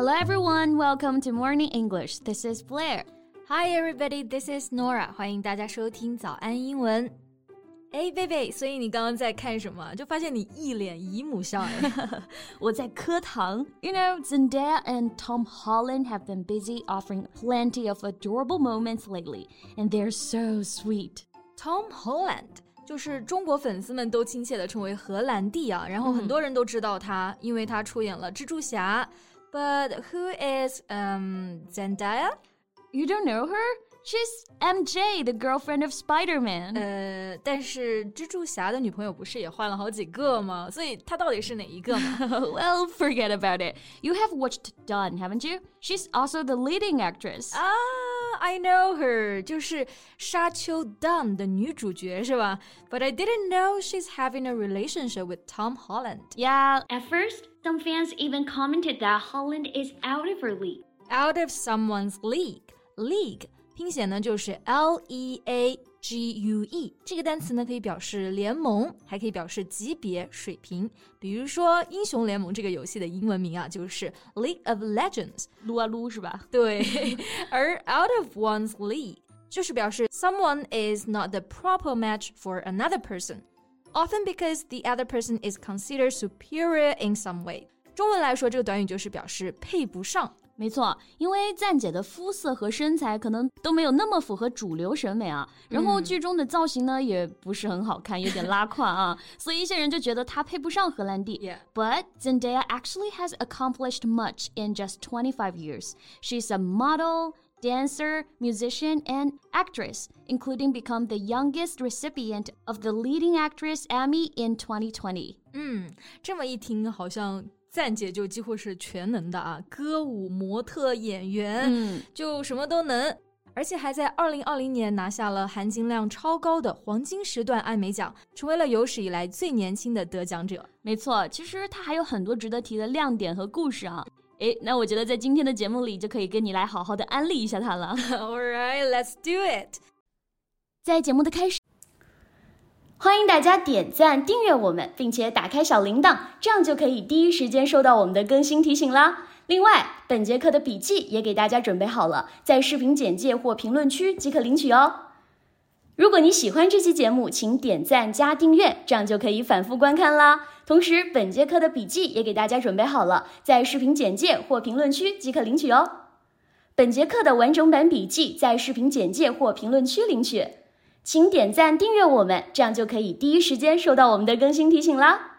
Hello, everyone. Welcome to Morning English. This is Blair. Hi, everybody. This is Norah. 欢迎大家收听早安英文。哎，贝贝，所以你刚刚在看什么？就发现你一脸姨母笑哎！我在磕糖。You know, Zendaya and Tom Holland have been busy offering plenty of adorable moments lately, and they're so sweet. Tom Holland. 就是中国粉丝们都亲切地称为荷兰弟啊，然后很多人都知道他，因为他出演了蜘蛛侠、but who is um, Zendaya? You don't know her? She's MJ, the girlfriend of Spider-Man. 呃，但是蜘蛛侠的女朋友不是也换了好几个吗？所以她到底是哪一个呢？Well, forget about it. You have watched Dune, haven't you? She's also the leading actress. Ah. I know her，就是《沙丘 Dune》的女主角是吧？But I didn't know she's having a relationship with Tom Holland. Yeah, at first, some fans even commented that Holland is out of her league. Out of someone's league. League 拼写呢就是 L E A G U E 这个单词呢可以表示联盟，还可以表示级别、水平。比如说英雄联盟这个游戏的英文名啊就是 League of Legends，撸啊撸是吧？对，而 out of one's league 就是表示 someone is not the proper match for another person。Often because the other person is considered superior in some way。中文来说，这个短语就是表示配不上。 没错，因为赞姐的肤色和身材可能都没有那么符合主流审美啊，然后剧中的造型呢也不是很好看，有点拉胯啊，所以一些人就觉得她配不上荷兰弟。Yeah. But Zendaya actually has accomplished much in just 25 years. She's a model, dancer, musician, and actress, including become the youngest recipient of the leading actress Emmy in 2020. 嗯，这么一听好像。 赞姐就几乎是全能的啊，歌舞、模特、演员，嗯，就什么都能，而且还在二零二零年拿下了含金量超高的黄金时段艾美奖，成为了有史以来最年轻的得奖者。没错，其实她还有很多值得提的亮点和故事啊。诶，那我觉得在今天的节目里就可以跟你来好好的安利一下她了。All right, let's do it。在节目的开始。欢迎大家点赞、订阅我们，并且打开小铃铛，这样就可以第一时间收到我们的更新提醒啦。另外，本节课的笔记也给大家准备好了，在视频简介或评论区即可领取哦。如果你喜欢这期节目，请点赞加订阅，这样就可以反复观看啦。同时，本节课的笔记也给大家准备好了，在视频简介或评论区即可领取哦。本节课的完整版笔记在视频简介或评论区领取。请点赞订阅我们，这样就可以第一时间收到我们的更新提醒啦。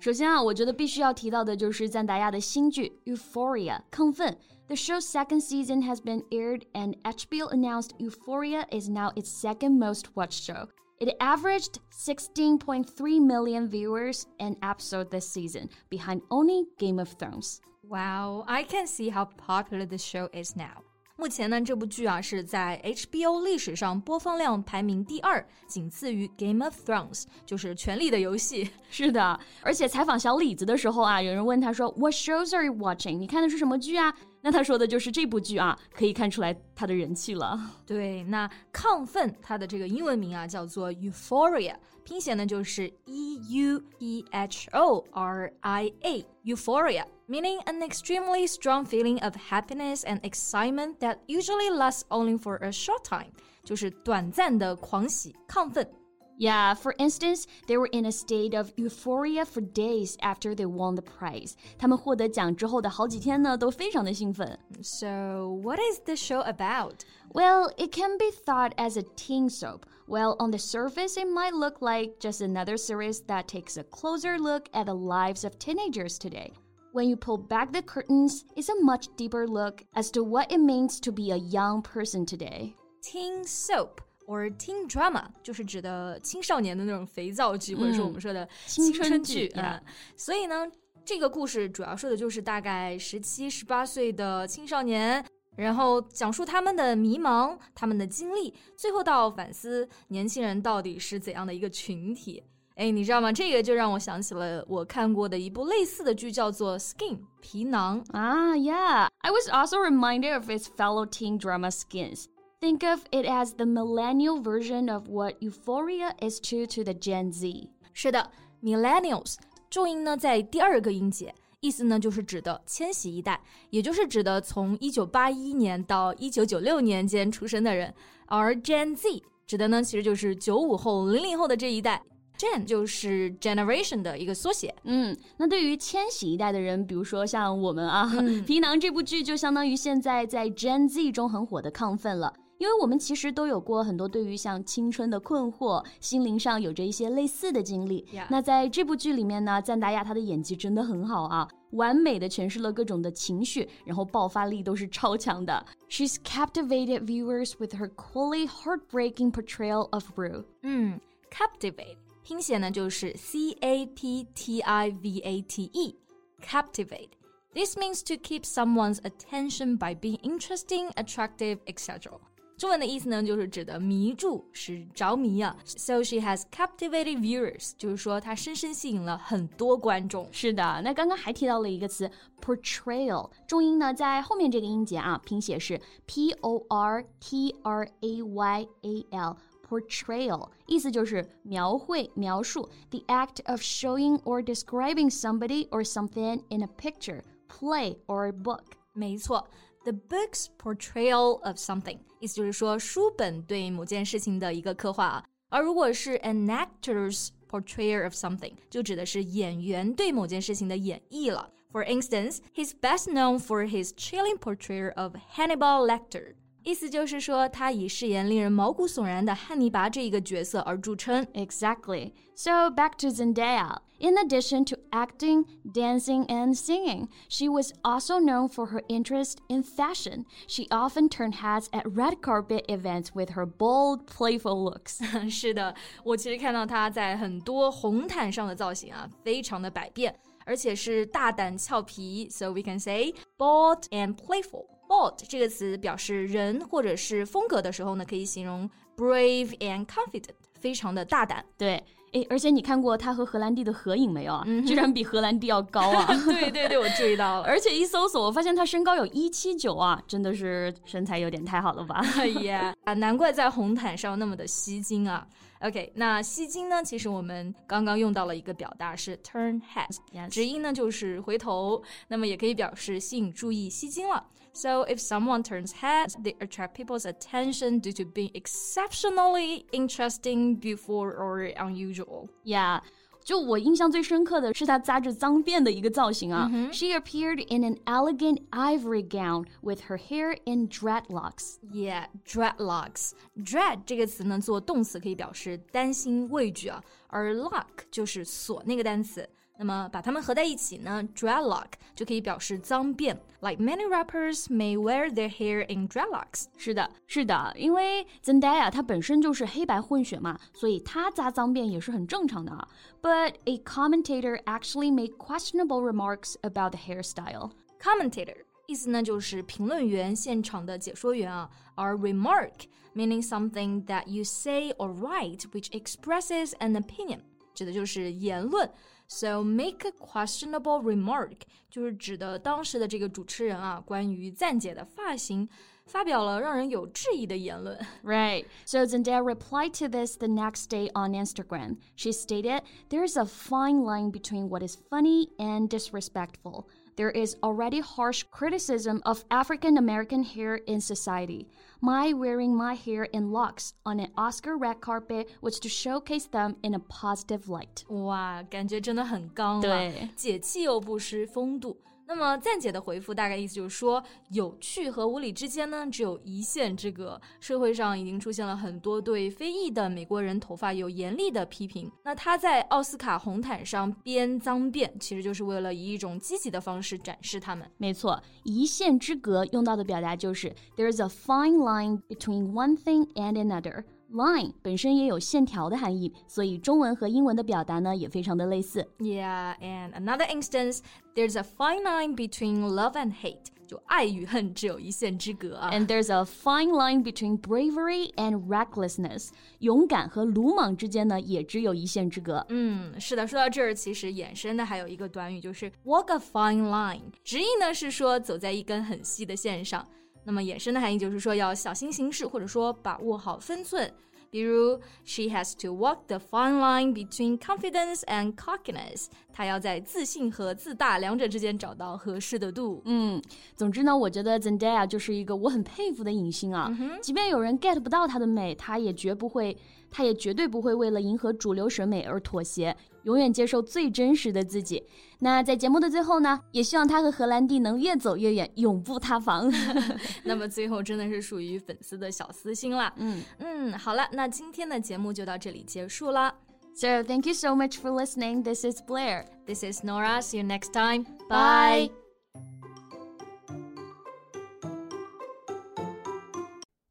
首先啊，我觉得必须要提到的就是赞达亚的新剧《Euphoria》亢奋。The show's second season has been aired, and HBO announced Euphoria is now its second most watched show. It averaged 16.3 million viewers an episode this season, behind only Game of Thrones. Wow, I can see how popular the show is now. 目前呢，这部剧啊是在 HBO 历史上播放量排名第二，仅次于 Game of Thrones，就是《权力的游戏》。是的，而且采访小李子的时候啊，有人问他说：“What shows are you watching？” 你看的是什么剧啊？那他说的就是这部剧啊，可以看出来他的人气了。对，那亢奋，它的这个英文名啊叫做 Euphoria，拼写呢就是 E U E H O R I A，Euphoria。meaning an extremely strong feeling of happiness and excitement that usually lasts only for a short time，就是短暂的狂喜、亢奋。Yeah, for instance, they were in a state of euphoria for days after they won the prize. 他们获得奖之后的好几天呢，都非常的兴奋。So, what is the show about? Well, it can be thought as a teen soap. Well, on the surface, it might look like just another series that takes a closer look at the lives of teenagers today. When you pull back the curtains, it's a much deeper look as to what it means to be a young person today. Teen soap or teen drama 就是指的青少年的那种肥皂剧，或者说我们说的青春剧啊。所以呢，这个故事主要说的就是大概十七、十八岁的青少年，然后讲述他们的迷茫、他们的经历，最后到反思年轻人到底是怎样的一个群体。 哎，你知道吗？这个就让我想起了我看过的一部类似的剧，叫做《Skin》皮囊啊。Yeah, I was also reminded of its fellow teen drama Skins. Think of it as the millennial version of what Euphoria is true to the Gen Z. 是的，millennials 重音呢在第二个音节。 意思呢就是指的千禧一代，也就是指的从一九八一年到一九九六年间出生的人。而 Gen Z 指的呢其实就是九五后、零零后的这一代。 Gen 就是 generation 的一个缩写。嗯，那对于千禧一代的人，比如说像我们啊，嗯皮囊这部剧就相当于现在在 Gen Z 中很火的亢奋了。因为我们其实都有过很多对于像青春的困惑，心灵上有着一些类似的经历。那在这部剧里面呢，赞达亚她的演技真的很好啊，完美的诠释了各种的情绪，然后爆发力都是超强的。She's captivated viewers with her coolly heartbreaking portrayal of Rue. 嗯，captivate 拼写呢就是 C A P T I V A T E，captivate。This means to keep someone's attention by being interesting, attractive, etc. 中文的意思呢，就是指的迷住，使着迷啊。So she has captivated viewers，就是说她深深吸引了很多观众。是的，那刚刚还提到了一个词 portrayal，重音呢在后面这个音节啊，拼写是 p o r t r a y a l。 Portrayal 意思就是描绘、描述，the act of showing or describing somebody or something in a picture, play or book. 没错，the book's portrayal of something，意思就是说书本对某件事情的一个刻画啊。而如果是 an actor's portrayal of something，就指的是演员对某件事情的演绎了。For instance, he's best known for his chilling portrayal of Hannibal Lecter。 意思就是说，他以饰演令人毛骨悚然的汉尼拔这一个角色而着称。 Exactly. So back to Zendaya. In addition to acting, dancing, and singing, she was also known for her interest in fashion. She often turned heads at red carpet events with her bold, playful looks. 是的，我其实看到她在很多红毯上的造型啊，非常的百变，而且是大胆俏皮，so we can say bold and playful。 Bold 这个词表示人或者是风格的时候呢，可以形容 brave and confident，非常的大胆。对，哎，而且你看过他和荷兰弟的合影没有啊？嗯居然比荷兰弟要高啊！对对对，我注意到了。而且一搜索，我发现他身高有一七九啊，真的是身材有点太好了吧？哎 呀，啊，难怪在红毯上那么的吸睛啊。OK，那吸睛呢？其实我们刚刚用到了一个表达是 turn head，Yes 直音呢就是回头，那么也可以表示吸引注意、吸睛了。So if someone turns heads, they attract people's attention due to being exceptionally interesting, beautiful, or unusual. Yeah. 就我印象最深刻的是她扎着脏辫的一个造型啊。She appeared in an elegant ivory gown with her hair in dreadlocks. Yeah, dreadlocks. Dread 这个词呢，做动词可以表示担心、畏惧啊，而 lock 就是锁那个单词。 那么把它们合在一起呢，dreadlock 就可以表示脏辫。Like many rappers may wear their hair in dreadlocks. 是的，是的，因为 Zendaya 她本身就是黑白混血嘛，所以她扎脏辫也是很正常的啊。But a commentator actually made questionable remarks about the hairstyle. Commentator 意思呢就是评论员、现场的解说员啊，而 remark meaning something that you say or write which expresses an opinion，指的就是言论。 So make a questionable remark 就是指的当时的这个主持人啊，关于赞姐的发型 发表了让人有质疑的言论。 Right. So Zendaya replied to this the next day on Instagram. She stated, There's a fine line between what is funny and disrespectful. There is already harsh criticism of African American hair in society. My wearing my hair in locks on an Oscar red carpet was to showcase them in a positive light. 哇，感觉真的很刚了，对解气又不失风度。 那么赞姐的回复大概意思就是说，有趣和无理之间呢，只有一线之隔。社会上已经出现了很多对非裔的美国人头发有严厉的批评。那他在奥斯卡红毯上编脏辫，其实就是为了以一种积极的方式展示他们。没错，一线之隔用到的表达就是 there is a fine line between one thing and another. Line 本身也有线条的含义，所以中文和英文的表达呢也非常的类似。 Yeah, and another instance, there's a fine line between love and hate，就爱与恨只有一线之隔啊。 And there's a fine line between bravery and recklessness. 勇敢和鲁莽之间呢，也只有一线之隔。嗯，是的，说到这儿，其实衍生的还有一个短语，就是 walk a fine line。直译呢是说走在一根很细的线上， 那么衍生的含义就是说要小心行事，或者说把握好分寸。比如，She has to walk the fine line between confidence and cockiness。她要在自信和自大两者之间找到合适的度。嗯，总之呢，我觉得 Zendaya 就是一个我很佩服的影星啊。即便有人 get 不到她的美，她也绝不会，她也绝对不会为了迎合主流审美而妥协。永远接受最真实的自己。那在节目的最后呢，也希望他和荷兰弟能越走越远，永不塌房。那么最后真的是属于粉丝的小私心啦。嗯嗯，好了，那今天的节目就到这里结束了。So thank you so much for listening. This is Blair. This is Nora. See you next time. Bye.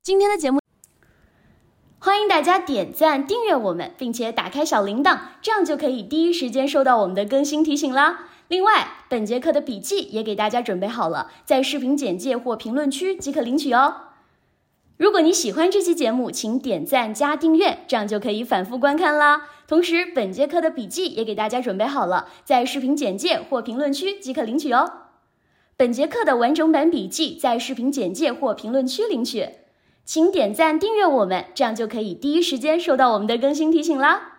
今天的节目。欢迎大家点赞、订阅我们，并且打开小铃铛，这样就可以第一时间收到我们的更新提醒啦。另外，本节课的笔记也给大家准备好了，在视频简介或评论区即可领取哦。如果你喜欢这期节目，请点赞加订阅，这样就可以反复观看啦。同时，本节课的笔记也给大家准备好了，在视频简介或评论区即可领取哦。本节课的完整版笔记在视频简介或评论区领取。请点赞订阅我们，这样就可以第一时间收到我们的更新提醒啦。